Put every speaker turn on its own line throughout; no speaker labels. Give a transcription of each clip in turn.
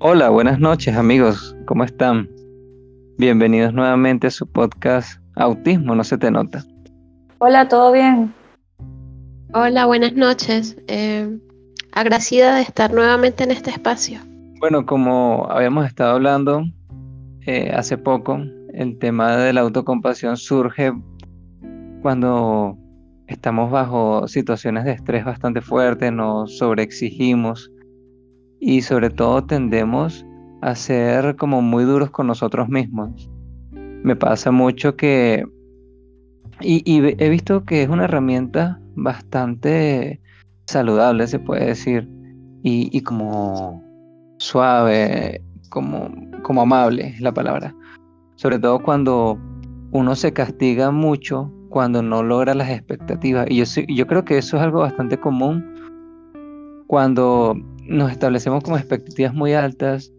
Hola, buenas noches amigos, ¿cómo están? Bienvenidos nuevamente a su podcast Autismo, no se te nota.
Hola, ¿todo bien?
Hola, buenas noches. Eh, agradecida de estar nuevamente en este espacio.
Bueno, como habíamos estado hablando eh, hace poco, el tema de la autocompasión surge cuando estamos bajo situaciones de estrés bastante fuertes, nos sobreexigimos y sobre todo tendemos a ser como muy duros con nosotros mismos. Me pasa mucho que, y, he visto que es una herramienta bastante saludable, se puede decir, y, como suave, como, como amable es la palabra. Sobre todo cuando uno se castiga mucho cuando no logra las expectativas. Y yo, yo creo que eso es algo bastante común cuando nos establecemos como expectativas muy altas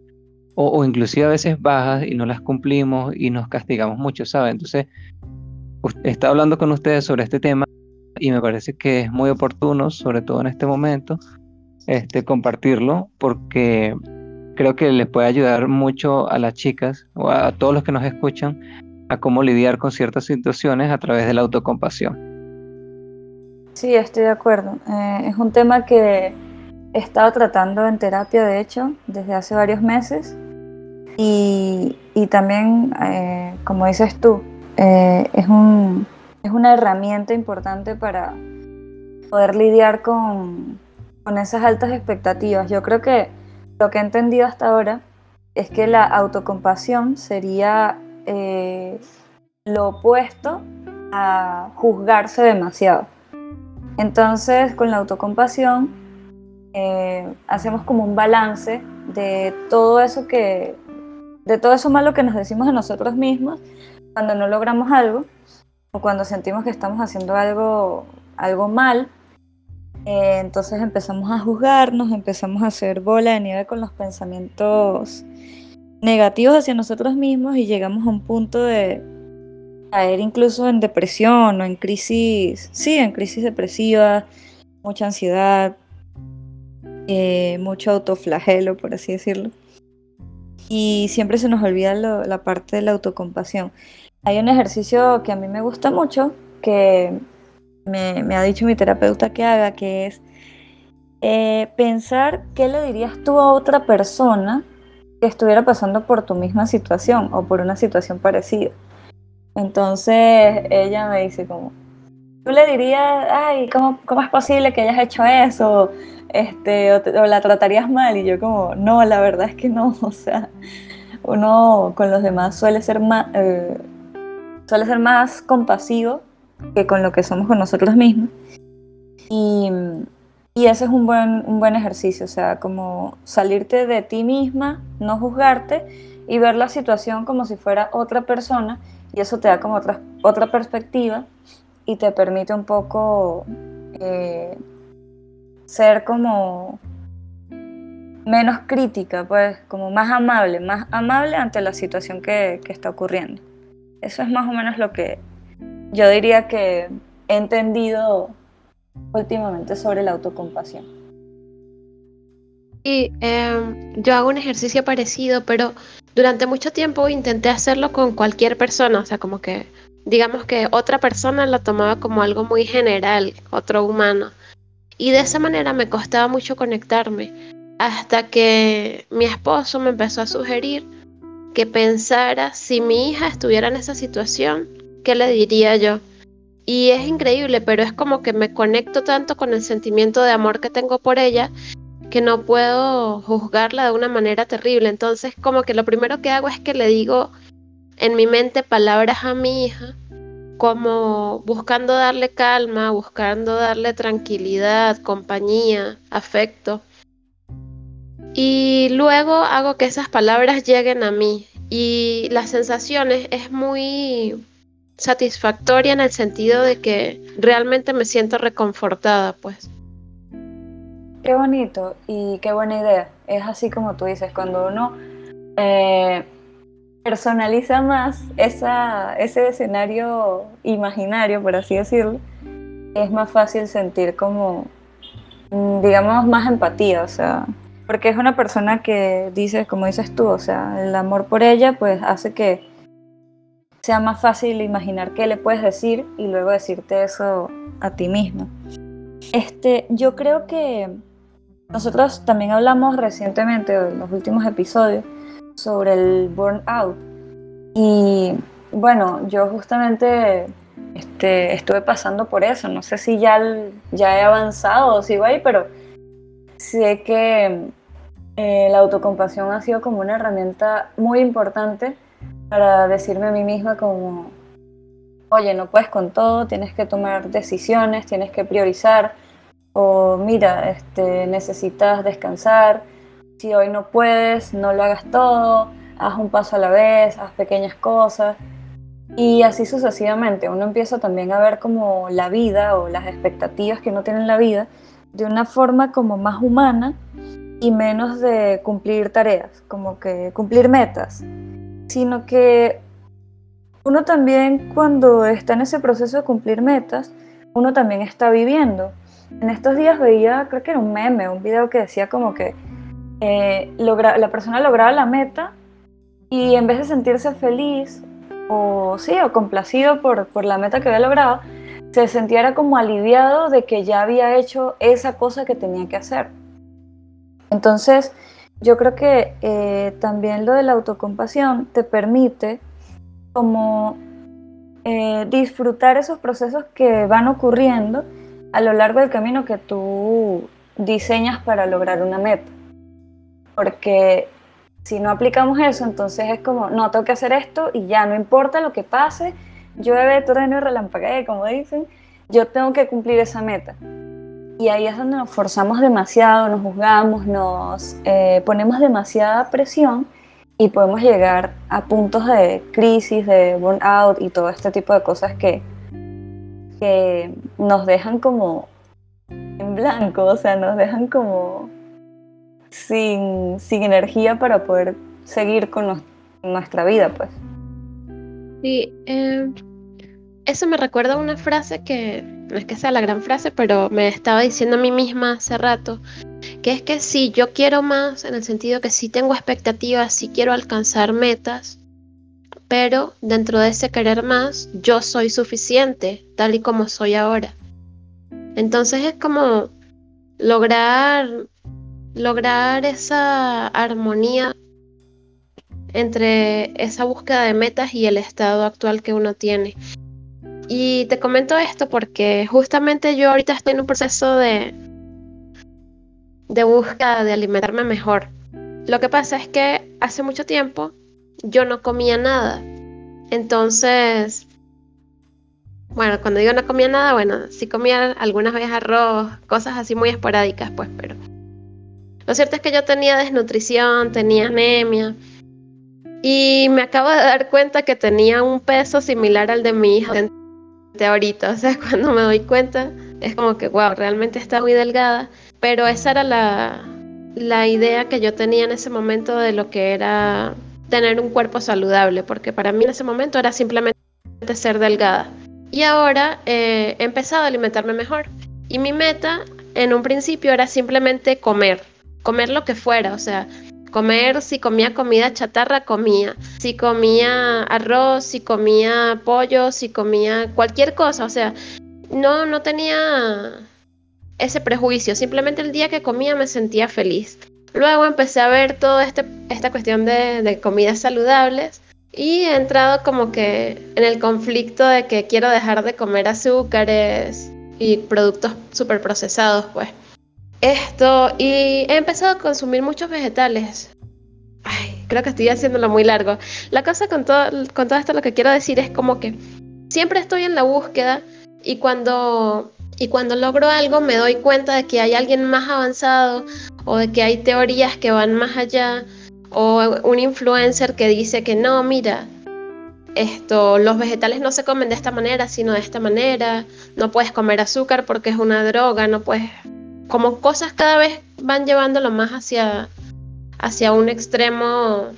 o, inclusive a veces bajas y no las cumplimos y nos castigamos mucho, ¿sabes? Entonces, estado hablando con ustedes sobre este tema y me parece que es muy oportuno, sobre todo en este momento, este, compartirlo porque creo que les puede ayudar mucho a las chicas o a, todos los que nos escuchan a cómo lidiar con ciertas situaciones a través de la autocompasión.
Sí, estoy de acuerdo. Eh, es un tema que he estado tratando en terapia, de hecho, desde hace varios meses. Y, también, eh, como dices tú, eh, es, un, es una herramienta importante para poder lidiar con, con esas altas expectativas. Yo creo que lo que he entendido hasta ahora es que la autocompasión sería eh, lo opuesto a juzgarse demasiado. Entonces, con la autocompasión eh, hacemos como un balance de todo eso que, de todo eso malo que nos decimos a nosotros mismos cuando no logramos algo o cuando sentimos que estamos haciendo algo, algo mal. Eh, entonces empezamos a juzgarnos, empezamos a hacer bola de nieve con los pensamientos negativos hacia nosotros mismos y llegamos a un punto de caer incluso en depresión o en crisis, sí, en crisis depresiva, mucha ansiedad, eh, mucho autoflagelo, por así decirlo. Y siempre se nos olvida la parte de la autocompasión. Hay un ejercicio que a mí me gusta mucho, que me, ha dicho mi terapeuta que haga, que es eh, pensar qué le dirías tú a otra persona que estuviera pasando por tu misma situación o por una situación parecida. Entonces ella me dice como, tú le dirías, ay, ¿cómo, cómo es posible que hayas hecho eso? Este, o, la tratarías mal y yo como, no, la verdad es que no, o sea, uno con los demás suele ser más, eh, suele ser más compasivo que con lo que somos con nosotros mismos. Y, y ese es un buen, un buen ejercicio, o sea, como salirte de ti misma, no juzgarte y ver la situación como si fuera otra persona y eso te da como otra, otra perspectiva y te permite un poco eh, ser como menos crítica, pues como más amable, más amable ante la situación que, está ocurriendo. Eso es más o menos lo que yo diría que he entendido últimamente sobre la autocompasión.
Y em, yo hago un ejercicio parecido, pero durante mucho tiempo intenté hacerlo con cualquier persona, o sea, como que digamos que otra persona lo tomaba como algo muy general, otro humano. Y de esa manera me costaba mucho conectarme, hasta que mi esposo me empezó a sugerir que pensara si mi hija estuviera en esa situación, ¿qué le diría yo? Y es increíble, pero es como que me conecto tanto con el sentimiento de amor que tengo por ella que no puedo juzgarla de una manera terrible. Entonces como que lo primero que hago es que le digo en mi mente palabras a mi hija como buscando darle calma, buscando darle tranquilidad, compañía, afecto. Y luego hago que esas palabras lleguen a mí. Y las sensaciones es muy satisfactoria en el sentido de que realmente me siento reconfortada, pues.
Qué bonito y qué buena idea. Es así como tú dices, cuando uno eh, personaliza más esa, ese escenario imaginario, por así decirlo, es más fácil sentir como, mm, digamos, más empatía, o sea, porque es una persona que dice, como dices tú, o sea, el amor por ella pues hace que sea más fácil imaginar qué le puedes decir y luego decirte eso a ti mismo. Este, yo creo que nosotros también hablamos recientemente en los últimos episodios sobre el burnout y bueno, yo justamente este, estuve pasando por eso. No sé si ya, ya he avanzado o sigo ahí, pero sé que eh, la autocompasión ha sido como una herramienta muy importante para decirme a mí misma como, oye, no puedes con todo, tienes que tomar decisiones, tienes que priorizar, o mira, este, necesitas descansar, si hoy no puedes, no lo hagas todo, haz un paso a la vez, haz pequeñas cosas. Y así sucesivamente, uno empieza también a ver como la vida o las expectativas que uno tiene en la vida de una forma como más humana y menos de cumplir tareas, como que cumplir metas, sino que uno también cuando está en ese proceso de cumplir metas, uno también está viviendo. En estos días veía, creo que era un meme, un video que decía como que eh, la persona lograba la meta y en vez de sentirse feliz o sí, o complacido por, por la meta que había logrado, se sentía como aliviado de que ya había hecho esa cosa que tenía que hacer. Entonces, yo creo que eh, también lo de la autocompasión te permite como eh, disfrutar esos procesos que van ocurriendo a lo largo del camino que tú diseñas para lograr una meta. Porque si no aplicamos eso, entonces es como, no, tengo que hacer esto y ya, no importa lo que pase, llueve, trueno y relampaguee, como dicen, yo tengo que cumplir esa meta. Y ahí es donde nos forzamos demasiado, nos juzgamos, nos eh, ponemos demasiada presión y podemos llegar a puntos de crisis, de burnout y todo este tipo de cosas que, que nos dejan como en blanco, o sea, nos dejan como sin, energía para poder seguir con nuestra vida, pues.
Sí, eh, eso me recuerda a una frase que no es que sea la gran frase, pero me estaba diciendo a mí misma hace rato, que es que si yo quiero más, en el sentido que si tengo expectativas, si quiero alcanzar metas, pero dentro de ese querer más, yo soy suficiente, tal y como soy ahora. Entonces es como lograr lograr esa armonía entre esa búsqueda de metas y el estado actual que uno tiene. Y te comento esto porque justamente yo ahorita estoy en un proceso de, de búsqueda de alimentarme mejor. Lo que pasa es que hace mucho tiempo yo no comía nada. Entonces, bueno, cuando digo no comía nada, bueno, sí comía algunas veces arroz, cosas así muy esporádicas, pues, pero lo cierto es que yo tenía desnutrición, tenía anemia. Y me acabo de dar cuenta que tenía un peso similar al de mi hija ahorita. O sea, cuando me doy cuenta, es como que, wow, realmente está muy delgada. Pero esa era la, la idea que yo tenía en ese momento de lo que era tener un cuerpo saludable, porque para mí en ese momento era simplemente ser delgada. Y ahora eh, he empezado a alimentarme mejor. Y mi meta en un principio era simplemente comer comer lo que fuera, o sea, comer, si comía comida chatarra, comía, si comía arroz, si comía pollo, si comía cualquier cosa, o sea, no, no tenía ese prejuicio, simplemente el día que comía me sentía feliz. Luego empecé a ver toda este, esta cuestión de, de comidas saludables y he entrado como que en el conflicto de que quiero dejar de comer azúcares y productos súper procesados, pues. Esto, y he empezado a consumir muchos vegetales. Ay, creo que estoy haciéndolo muy largo. La cosa con todo, con todo esto lo que quiero decir es como que siempre estoy en la búsqueda y cuando, y cuando logro algo me doy cuenta de que hay alguien más avanzado o de que hay teorías que van más allá o un influencer que dice que no, mira, esto, los vegetales no se comen de esta manera, sino de esta manera, no puedes comer azúcar porque es una droga, no puedes como cosas cada vez van llevándolo más hacia, hacia un extremo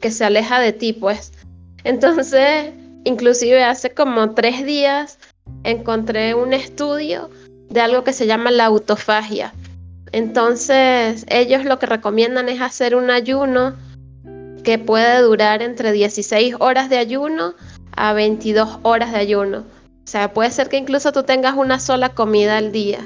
que se aleja de ti, pues. Entonces, inclusive hace como tres días encontré un estudio de algo que se llama la autofagia. Entonces, ellos lo que recomiendan es hacer un ayuno que puede durar entre 16 horas de ayuno a 22 horas de ayuno. O sea, puede ser que incluso tú tengas una sola comida al día.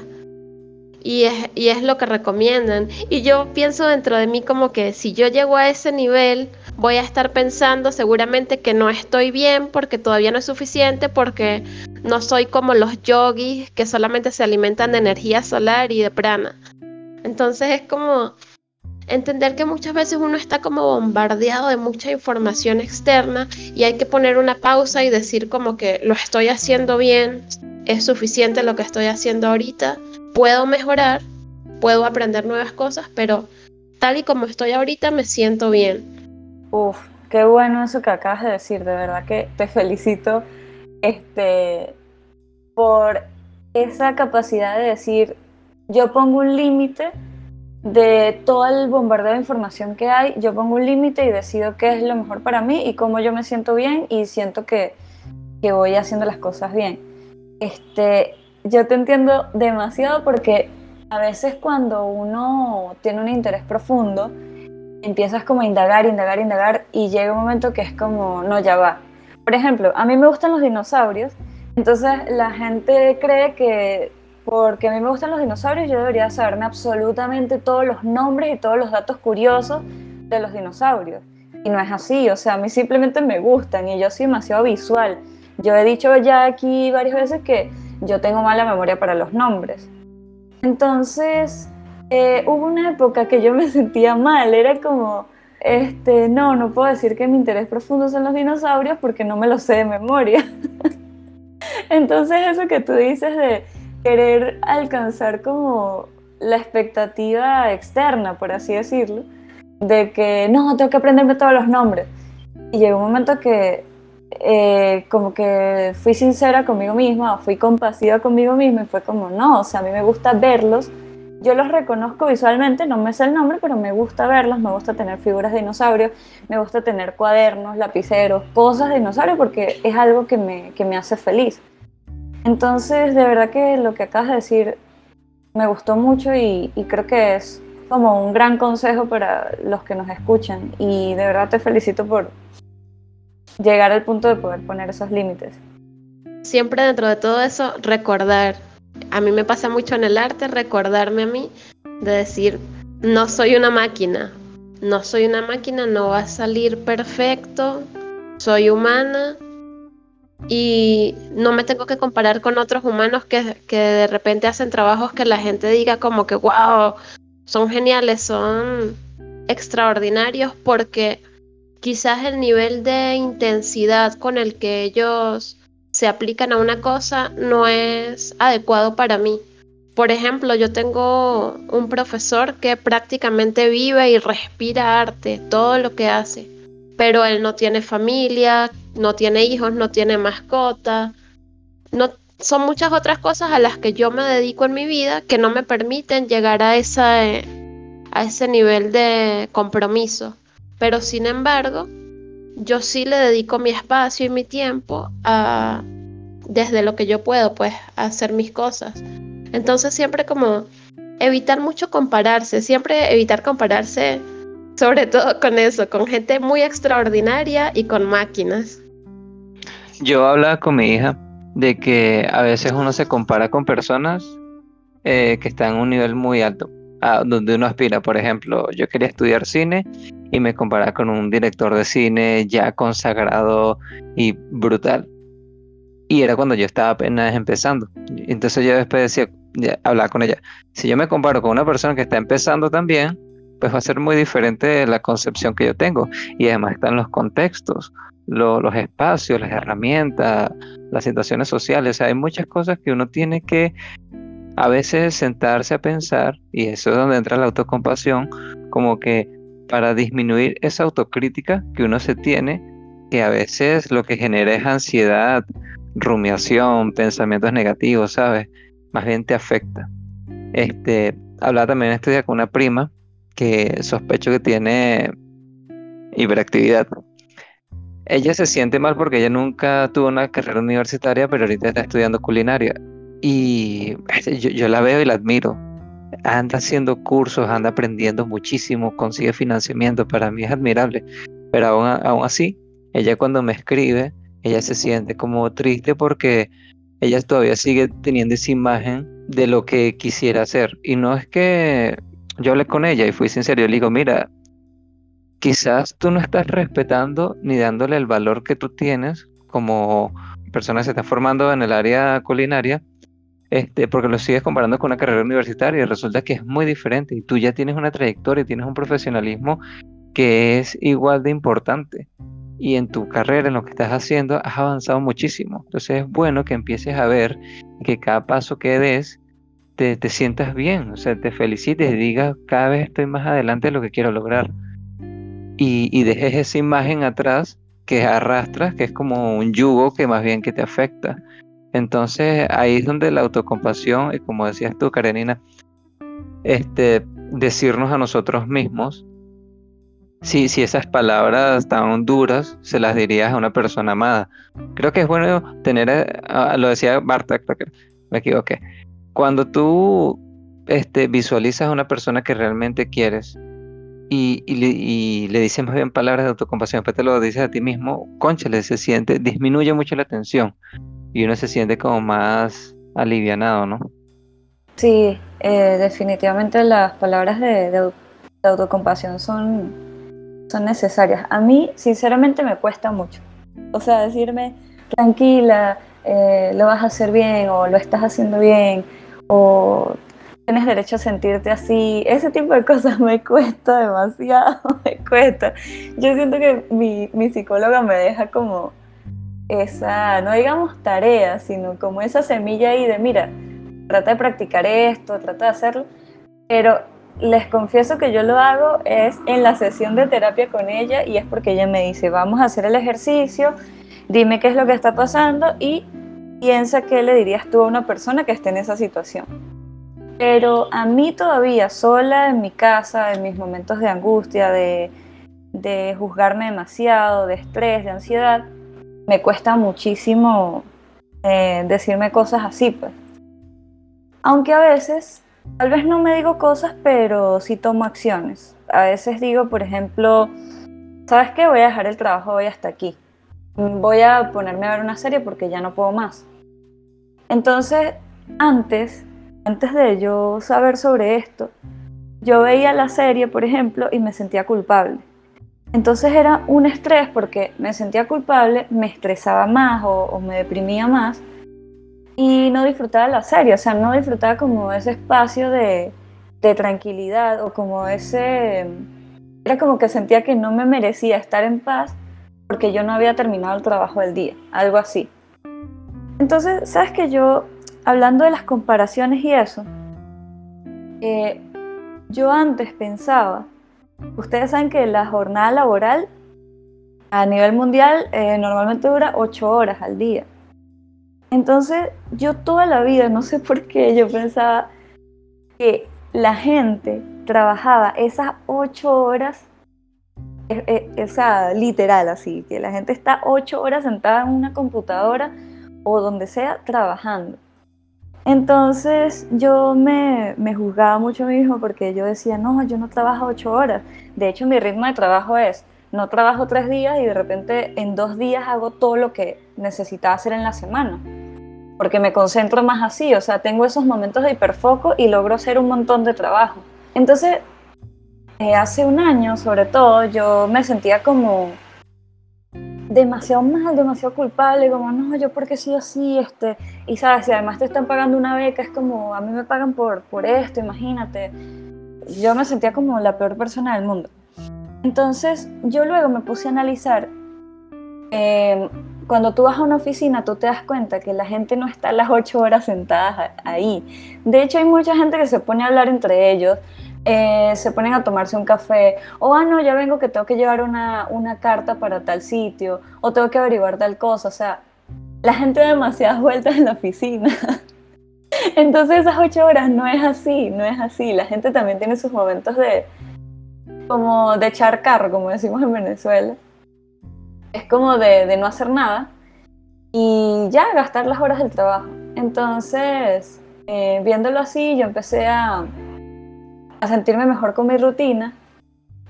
Y es, y es lo que recomiendan. Y yo pienso dentro de mí como que si yo llego a ese nivel, voy a estar pensando seguramente que no estoy bien porque todavía no es suficiente, porque no soy como los yogis que solamente se alimentan de energía solar y de prana. Entonces es como entender que muchas veces uno está como bombardeado de mucha información externa y hay que poner una pausa y decir como que lo estoy haciendo bien, es suficiente lo que estoy haciendo ahorita, puedo mejorar, puedo aprender nuevas cosas, pero tal y como estoy ahorita me siento bien.
Uf, qué bueno eso que acabas de decir, de verdad que te felicito este, por esa capacidad de decir, yo pongo un límite de todo el bombardeo de información que hay, yo pongo un límite y decido qué es lo mejor para mí y cómo yo me siento bien y siento que, que voy haciendo las cosas bien. Este, yo te entiendo demasiado porque a veces cuando uno tiene un interés profundo, empiezas como a indagar, indagar, indagar y llega un momento que es como, no, ya va. Por ejemplo, a mí me gustan los dinosaurios, entonces la gente cree que porque a mí me gustan los dinosaurios, yo debería saberme absolutamente todos los nombres y todos los datos curiosos de los dinosaurios. Y no es así, o sea, a mí simplemente me gustan y yo soy demasiado visual. Yo he dicho ya aquí varias veces que yo tengo mala memoria para los nombres. Entonces, eh, hubo una época que yo me sentía mal, era como, este, no, no puedo decir que mi interés profundo son los dinosaurios porque no me lo sé de memoria. Entonces, eso que tú dices de querer alcanzar como la expectativa externa, por así decirlo, de que no, tengo que aprenderme todos los nombres. Y llegó un momento que eh, como que fui sincera conmigo misma, fui compasiva conmigo misma y fue como, no, o sea, a mí me gusta verlos, yo los reconozco visualmente, no me sé el nombre, pero me gusta verlos, me gusta tener figuras de dinosaurios, me gusta tener cuadernos, lapiceros, cosas de dinosaurios porque es algo que me, que me hace feliz. Entonces, de verdad que lo que acabas de decir me gustó mucho y, creo que es como un gran consejo para los que nos escuchan. Y de verdad te felicito por llegar al punto de poder poner esos límites.
Siempre dentro de todo eso, recordar. A mí me pasa mucho en el arte recordarme a mí de decir, no soy una máquina, no soy una máquina, no va a salir perfecto, soy humana, y no me tengo que comparar con otros humanos que, que, de repente hacen trabajos que la gente diga como que, wow, son geniales, son extraordinarios porque quizás el nivel de intensidad con el que ellos se aplican a una cosa no es adecuado para mí. Por ejemplo, yo tengo un profesor que prácticamente vive y respira arte, todo lo que hace pero él no tiene familia, no tiene hijos, no tiene mascota. No, son muchas otras cosas a las que yo me dedico en mi vida que no me permiten llegar a, esa, a ese nivel de compromiso. Pero sin embargo, yo sí le dedico mi espacio y mi tiempo a, desde lo que yo puedo, pues, a hacer mis cosas. Entonces siempre como evitar mucho compararse, siempre evitar compararse sobre todo con eso, con gente muy extraordinaria y con máquinas.
Yo hablaba con mi hija de que a veces uno se compara con personas eh, que están en un nivel muy alto, donde uno aspira. Por ejemplo, yo quería estudiar cine y me comparaba con un director de cine ya consagrado y brutal. Y era cuando yo estaba apenas empezando. Entonces yo después decía, hablaba con ella, si yo me comparo con una persona que está empezando también, pues va a ser muy diferente la concepción que yo tengo. Y además están los contextos, los espacios, las herramientas, las situaciones sociales. hay muchas cosas que uno tiene que a veces sentarse a pensar, y eso es donde entra la autocompasión, como que para disminuir esa autocrítica que uno se tiene, que a veces lo que genera es ansiedad, rumiación, pensamientos negativos, ¿sabes? Más bien te afecta. Este, hablaba también este día con una prima que sospecho que tiene hiperactividad. Ella se siente mal porque ella nunca tuvo una carrera universitaria, pero ahorita está estudiando culinaria. Y yo, la veo y la admiro. anda haciendo cursos, anda aprendiendo muchísimo, consigue financiamiento, para mí es admirable. Pero aún, aún así, ella cuando me escribe, ella se siente como triste porque ella todavía sigue teniendo esa imagen de lo que quisiera hacer. Y no es que yo hablé con ella y fui sincero, yo le digo, mira, quizás tú no estás respetando ni dándole el valor que tú tienes como persona que se está formando en el área culinaria, este, porque lo sigues comparando con una carrera universitaria y resulta que es muy diferente y tú ya tienes una trayectoria y tienes un profesionalismo que es igual de importante. Y en tu carrera, en lo que estás haciendo, has avanzado muchísimo. Entonces es bueno que empieces a ver que cada paso que des te, te sientas bien, o sea, te felicites y digas, cada vez estoy más adelante de lo que quiero lograr. Y, y dejes esa imagen atrás que arrastras, que es como un yugo que más bien que te afecta. Entonces ahí es donde la autocompasión, y como decías tú, Karenina, este, decirnos a nosotros mismos, si, si esas palabras tan duras se las dirías a una persona amada. Creo que es bueno tener, eh, ah, lo decía Bartek, me equivoqué, cuando tú este, visualizas a una persona que realmente quieres, y, le, dices más bien palabras de autocompasión, después te lo dices a ti mismo, conchale, se siente, disminuye mucho la tensión y uno se siente como más alivianado, ¿no?
Sí, eh, definitivamente las palabras de, autocompasión son, son necesarias. A mí, sinceramente, me cuesta mucho. O sea, decirme, tranquila, eh, lo vas a hacer bien o lo estás haciendo bien o tienes derecho a sentirte así. Ese tipo de cosas me cuesta demasiado, me cuesta. Yo siento que mi, mi psicóloga me deja como esa, no digamos tarea, sino como esa semilla ahí de, mira, trata de practicar esto, trata de hacerlo, pero les confieso que yo lo hago es en la sesión de terapia con ella y es porque ella me dice, vamos a hacer el ejercicio, dime qué es lo que está pasando y piensa qué le dirías tú a una persona que esté en esa situación. Pero a mí todavía, sola en mi casa, en mis momentos de angustia, de, de juzgarme demasiado, de estrés, de ansiedad, me cuesta muchísimo eh, decirme cosas así, pues. Aunque a veces, tal vez no me digo cosas, pero sí tomo acciones. A veces digo, por ejemplo, ¿sabes qué? Voy a dejar el trabajo hoy hasta aquí. Voy a ponerme a ver una serie porque ya no puedo más. Entonces, antes antes de yo saber sobre esto, yo veía la serie, por ejemplo, y me sentía culpable. Entonces era un estrés porque me sentía culpable, me estresaba más o, me deprimía más y no disfrutaba la serie, o sea, no disfrutaba como ese espacio de, de tranquilidad o como ese... Era como que sentía que no me merecía estar en paz porque yo no había terminado el trabajo del día, algo así. Entonces, ¿sabes que yo hablando de las comparaciones y eso, eh, yo antes pensaba, ustedes saben que la jornada laboral a nivel mundial eh, normalmente dura 8 horas al día. Entonces yo toda la vida, no sé por qué, yo pensaba que la gente trabajaba esas 8 horas, esa literal así, que la gente está 8 horas sentada en una computadora o donde sea trabajando. Entonces yo me, juzgaba mucho mismo porque yo decía, no, yo no trabajo ocho horas. De hecho, mi ritmo de trabajo es, no trabajo tres días y de repente en dos días hago todo lo que necesitaba hacer en la semana. Porque me concentro más así, o sea, tengo esos momentos de hiperfoco y logro hacer un montón de trabajo. Entonces, eh, hace un año sobre todo, yo me sentía como demasiado mal, demasiado culpable, como no, yo porque soy así, este, y sabes, si además te están pagando una beca, es como, a mí me pagan por, por esto, imagínate. Yo me sentía como la peor persona del mundo. Entonces, yo luego me puse a analizar, em, cuando tú vas a una oficina, tú te das cuenta que la gente no está las ocho horas sentadas ahí. De hecho, hay mucha gente que se pone a hablar entre ellos, eh, se ponen a tomarse un café, o ah, no, ya vengo que tengo que llevar una, una carta para tal sitio, o tengo que averiguar tal cosa, o sea, la gente da demasiadas vueltas en la oficina. Entonces esas ocho horas no es así, no es así. La gente también tiene sus momentos de como de echar carro, como decimos en Venezuela. Es como de, de no hacer nada y ya gastar las horas del trabajo. Entonces, eh, viéndolo así, yo empecé a, a sentirme mejor con mi rutina.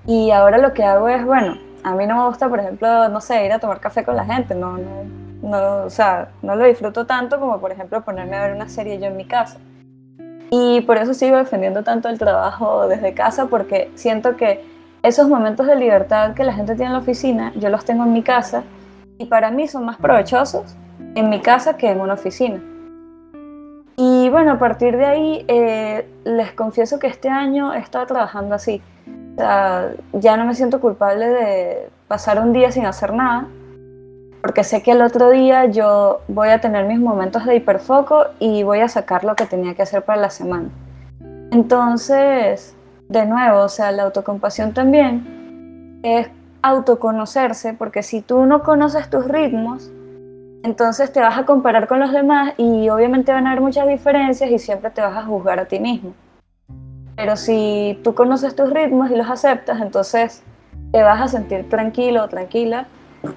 Y ahora lo que hago es, bueno, a mí no me gusta, por ejemplo, no sé, ir a tomar café con la gente, no, no, no, o sea, no lo disfruto tanto como, por ejemplo, ponerme a ver una serie yo en mi casa. Y por eso sigo defendiendo tanto el trabajo desde casa, porque siento que esos momentos de libertad que la gente tiene en la oficina, yo los tengo en mi casa y para mí son más provechosos en mi casa que en una oficina. Y bueno, a partir de ahí eh, les confieso que este año he estado trabajando así. O ya no me siento culpable de pasar un día sin hacer nada, porque sé que el otro día yo voy a tener mis momentos de hiperfoco y voy a sacar lo que tenía que hacer para la semana. Entonces, de nuevo, o sea, la autocompasión también es autoconocerse, porque si tú no conoces tus ritmos, entonces te vas a comparar con los demás y obviamente van a haber muchas diferencias y siempre te vas a juzgar a ti mismo. Pero si tú conoces tus ritmos y los aceptas, entonces te vas a sentir tranquilo o tranquila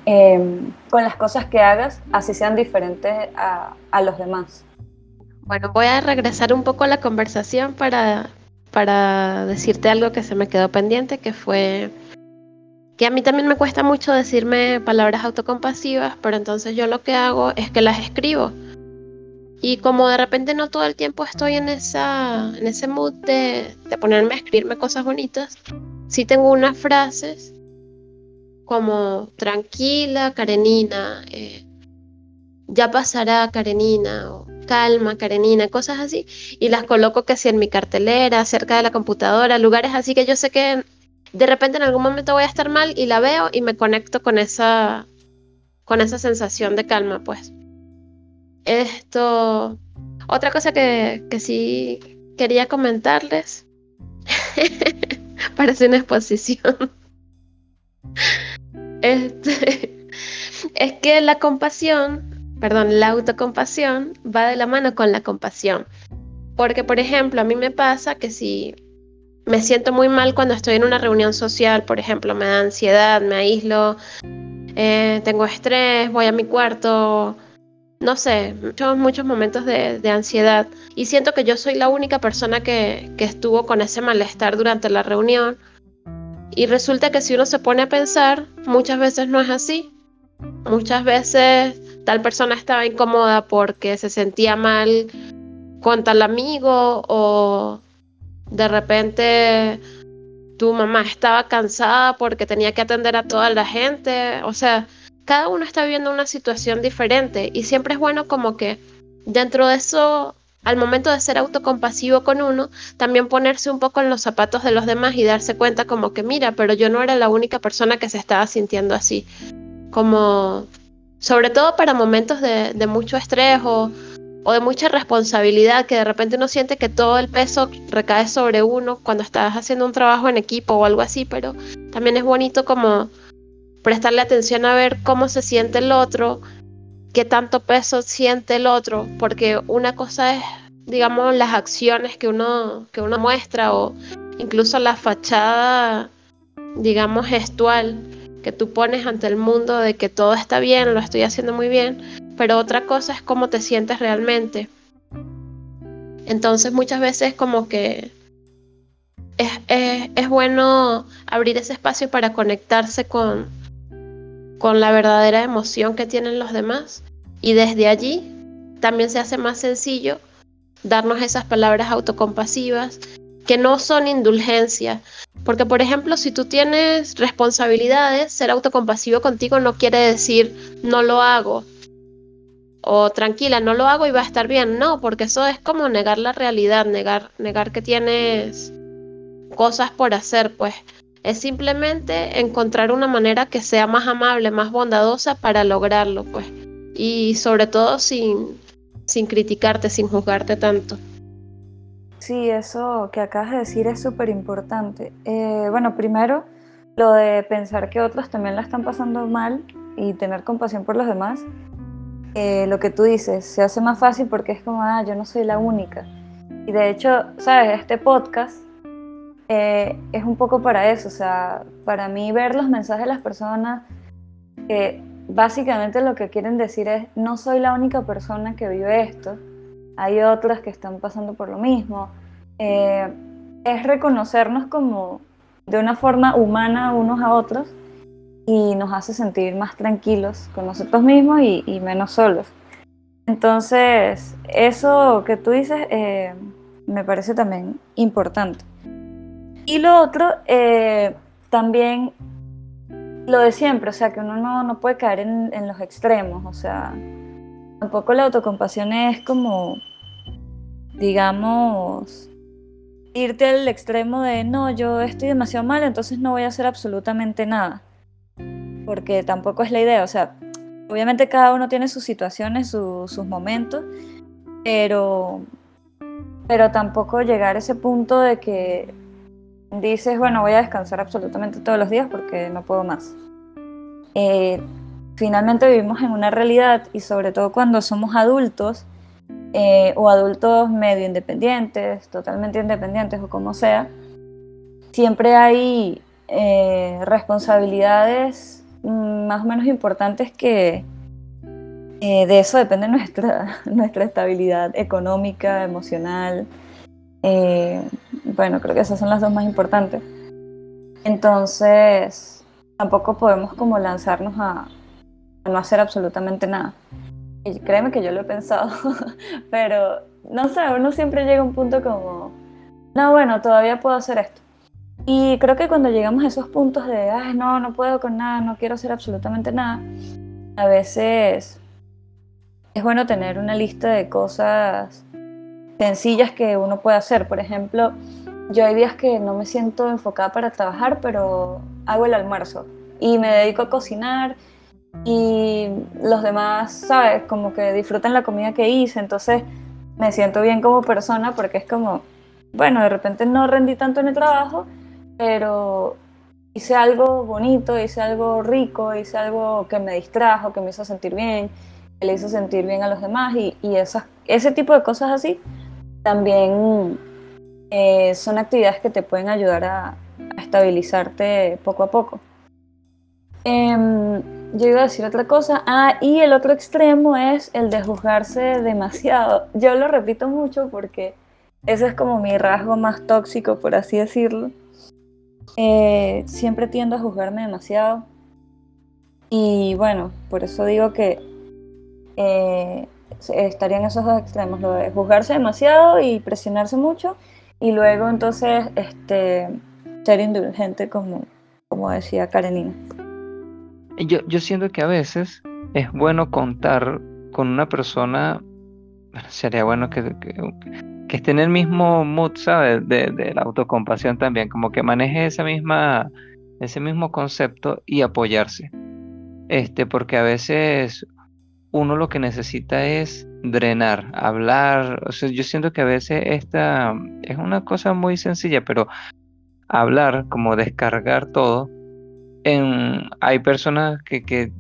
Em, con las cosas que hagas, así sean diferentes a, a, los demás.
Bueno, voy a regresar un poco a la conversación para, para decirte algo que se me quedó pendiente, que fue que a mí también me cuesta mucho decirme palabras autocompasivas, pero entonces yo lo que hago es que las escribo. Y como de repente no todo el tiempo estoy en, esa, en ese mood de, de ponerme a escribirme cosas bonitas, sí tengo unas frases como tranquila, Karenina, eh, ya pasará, Karenina, o calma, Karenina, cosas así, y las coloco que si en mi cartelera, cerca de la computadora, lugares así que yo sé que de repente en algún momento voy a estar mal y la veo y me conecto con esa, con esa sensación de calma, pues. Esto, otra cosa que, que sí quería comentarles, parece una exposición. Este, es que la compasión, perdón, la autocompasión va de la mano con la compasión. Porque, por ejemplo, a mí me pasa que si me siento muy mal cuando estoy en una reunión social, por ejemplo, me da ansiedad, me aíslo, eh, tengo estrés, voy a mi cuarto, no sé, muchos, muchos momentos de, ansiedad. Y siento que yo soy la única persona que, que estuvo con ese malestar durante la reunión y resulta que si uno se pone a pensar, muchas veces no es así. Muchas veces tal persona estaba incómoda porque se sentía mal con tal amigo o de repente tu mamá estaba cansada porque tenía que atender a toda la gente. O sea, cada uno está viviendo una situación diferente y siempre es bueno como que dentro de eso al momento de ser autocompasivo con uno, también ponerse un poco en los zapatos de los demás y darse cuenta como que, mira, pero yo no era la única persona que se estaba sintiendo así. Como, sobre todo para momentos de, mucho estrés o, de mucha responsabilidad, que de repente uno siente que todo el peso recae sobre uno cuando estás haciendo un trabajo en equipo o algo así, pero también es bonito como prestarle atención a ver cómo se siente el otro, qué tanto peso siente el otro, porque una cosa es, digamos, las acciones que uno, que uno muestra o incluso la fachada, digamos, gestual que tú pones ante el mundo de que todo está bien, lo estoy haciendo muy bien, pero otra cosa es cómo te sientes realmente. Entonces muchas veces como que es, es bueno abrir ese espacio para conectarse con, con la verdadera emoción que tienen los demás. Y desde allí también se hace más sencillo darnos esas palabras autocompasivas que no son indulgencia. Porque, por ejemplo, si tú tienes responsabilidades, ser autocompasivo contigo no quiere decir no lo hago. O tranquila, no lo hago y va a estar bien. No, porque eso es como negar la realidad, negar, negar que tienes cosas por hacer, pues es simplemente encontrar una manera que sea más amable, más bondadosa para lograrlo, pues. Y sobre todo sin, sin criticarte, sin juzgarte tanto.
Sí, eso que acabas de decir es súper importante. Eh, bueno, primero, lo de pensar que otros también la están pasando mal y tener compasión por los demás. Eh, lo que tú dices, se hace más fácil porque es como, ah, yo no soy la única. Y de hecho, sabes, este podcast eh, es un poco para eso, o sea, para mí ver los mensajes de las personas que básicamente lo que quieren decir es, no soy la única persona que vive esto, hay otras que están pasando por lo mismo. Eh, es reconocernos como de una forma humana unos a otros y nos hace sentir más tranquilos con nosotros mismos y, menos solos. Entonces, eso que tú dices eh, me parece también importante. Y lo otro, eh, también lo de siempre, o sea, que uno no, no puede caer en, en, los extremos, o sea, tampoco la autocompasión es como, digamos, irte al extremo de, no, yo estoy demasiado mal, entonces no voy a hacer absolutamente nada, porque tampoco es la idea, o sea, obviamente cada uno tiene sus situaciones, sus momentos, pero, pero tampoco llegar a ese punto de que dices, bueno, voy a descansar absolutamente todos los días porque no puedo más. Eh, finalmente vivimos en una realidad y sobre todo cuando somos adultos eh, o adultos medio independientes, totalmente independientes o como sea, siempre hay eh, responsabilidades más o menos importantes que de eso depende nuestra, nuestra estabilidad económica, emocional, eh, bueno, creo que esas son las dos más importantes. Entonces, tampoco podemos como lanzarnos a, no hacer absolutamente nada. Y créeme que yo lo he pensado, pero no sé, uno siempre llega a un punto como, no, bueno, todavía puedo hacer esto. Y creo que cuando llegamos a esos puntos de, ay, no, no puedo con nada, no quiero hacer absolutamente nada, a veces es bueno tener una lista de cosas sencillas que uno puede hacer. Por ejemplo, yo hay días que no me siento enfocada para trabajar, pero hago el almuerzo y me dedico a cocinar y los demás, ¿sabes? Como que disfrutan la comida que hice, entonces me siento bien como persona porque es como, bueno, de repente no rendí tanto en el trabajo, pero hice algo bonito, hice algo rico, hice algo que me distrajo, que me hizo sentir bien, que le hizo sentir bien a los demás y, ese tipo de cosas así también eh, son actividades que te pueden ayudar a, estabilizarte poco a poco. Em, yo iba a decir otra cosa. Ah, y el otro extremo es el de juzgarse demasiado. Yo lo repito mucho porque ese es como mi rasgo más tóxico, por así decirlo. Eh, siempre tiendo a juzgarme demasiado. Y bueno, por eso digo que eh, estarían esos dos extremos, lo de juzgarse demasiado y presionarse mucho, y luego entonces este, ser indulgente, como, como decía Karenina.
Yo, yo siento que a veces es bueno contar con una persona, sería bueno que, que, esté en el mismo mood, ¿sabes? De, de, la autocompasión también, como que maneje esa misma, ese mismo concepto y apoyarse. Este, porque a veces uno lo que necesita es drenar, hablar. O sea, yo siento que a veces esta es una cosa muy sencilla, pero hablar, como descargar todo, hay personas que, que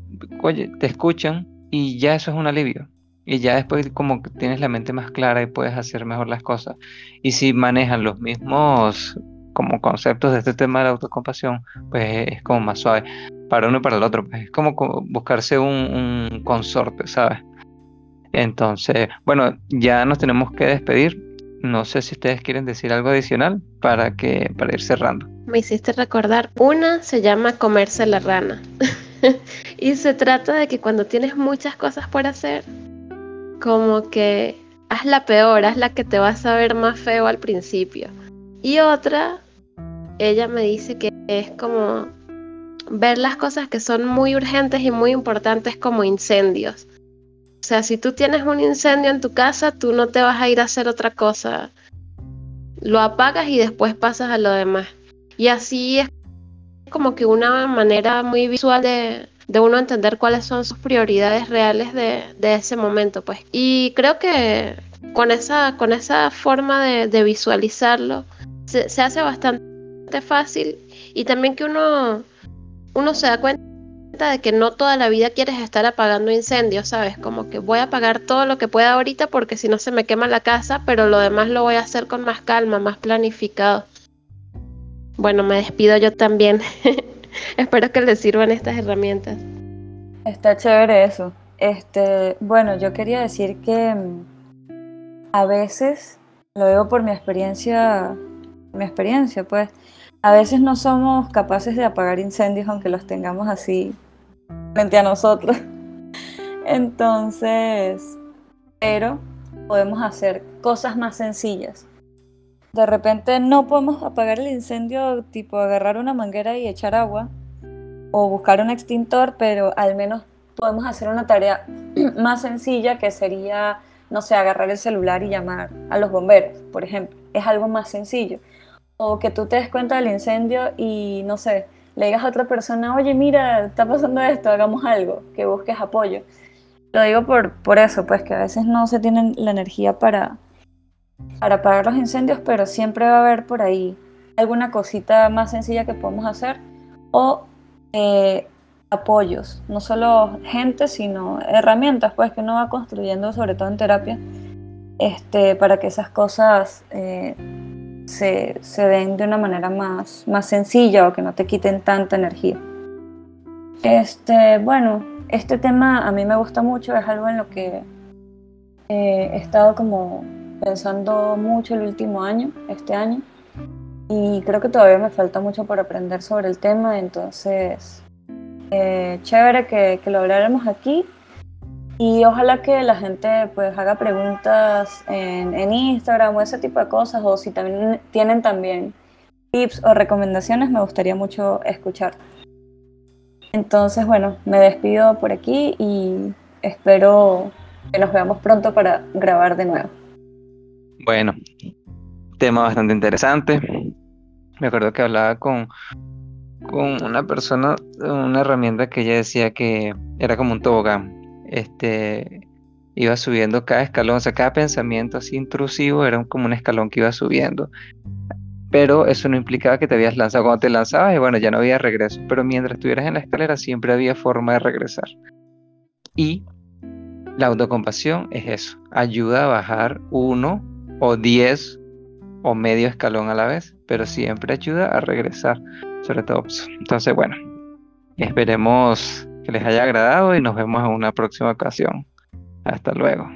te escuchan y ya eso es un alivio. Y ya después como que tienes la mente más clara y puedes hacer mejor las cosas. Y si manejan los mismos como conceptos de este tema de la autocompasión, pues es como más suave para uno y para el otro. Pues es como buscarse un, consorte, ¿sabes? Entonces, bueno, ya nos tenemos que despedir. No sé si ustedes quieren decir algo adicional para que para ir cerrando.
Me hiciste recordar, una se llama comerse la rana. y se trata de que cuando tienes muchas cosas por hacer, como que haz la peor, haz la que te vas a ver más feo al principio. Y otra ella me dice que es como ver las cosas que son muy urgentes y muy importantes como incendios. O sea, si tú tienes un incendio en tu casa, tú no te vas a ir a hacer otra cosa. Lo apagas y después pasas a lo demás. Y así es como que una manera muy visual de, uno entender cuáles son sus prioridades reales de, ese momento. Pues. Y creo que con esa, con esa forma de, visualizarlo, se hace bastante fácil y también que uno, uno se da cuenta de que no toda la vida quieres estar apagando incendios, ¿sabes? Como que voy a apagar todo lo que pueda ahorita porque si no se me quema la casa, pero lo demás lo voy a hacer con más calma, más planificado. Bueno, me despido yo también. Espero que les sirvan estas herramientas.
Está chévere eso. Este, bueno, yo quería decir que mm, a veces, lo digo por mi experiencia mi experiencia, pues a veces no somos capaces de apagar incendios aunque los tengamos así frente a nosotros. Entonces, pero podemos hacer cosas más sencillas. De repente no podemos apagar el incendio tipo agarrar una manguera y echar agua o buscar un extintor, pero al menos podemos hacer una tarea más sencilla que sería, no sé, agarrar el celular y llamar a los bomberos, por ejemplo. Es algo más sencillo. O que tú te des cuenta del incendio y, no sé, le digas a otra persona, oye, mira, está pasando esto, hagamos algo, que busques apoyo. Lo digo por, por eso, pues que a veces no se tiene la energía para, para apagar los incendios, pero siempre va a haber por ahí alguna cosita más sencilla que podemos hacer o eh, apoyos, no solo gente, sino herramientas pues que uno va construyendo, sobre todo en terapia, este, para que esas cosas eh, se, se, den de una manera más, más sencilla o que no te quiten tanta energía. Este, bueno, este tema a mí me gusta mucho, es algo en lo que eh, he estado como pensando mucho el último año, este año, y creo que todavía me falta mucho por aprender sobre el tema, entonces eh, chévere que, que, lo hablaremos aquí y ojalá que la gente pues haga preguntas en, en, Instagram o ese tipo de cosas o si también tienen también tips o recomendaciones me gustaría mucho escuchar. Entonces bueno, me despido por aquí y espero que nos veamos pronto para grabar de nuevo.
Bueno, tema bastante interesante. Me acuerdo que hablaba con, con una persona, una herramienta que ella decía que era como un tobogán. Este, iba subiendo cada escalón, o sea, cada pensamiento así intrusivo era como un escalón que iba subiendo. Pero eso no implicaba que te habías lanzado. Cuando te lanzabas, y bueno, ya no había regreso. Pero mientras estuvieras en la escalera, siempre había forma de regresar. Y la autocompasión es eso, ayuda a bajar uno o 10 o medio escalón a la vez, pero siempre ayuda a regresar, sobre todo. Pues, entonces, bueno, esperemos que les haya agradado y nos vemos en una próxima ocasión. Hasta luego.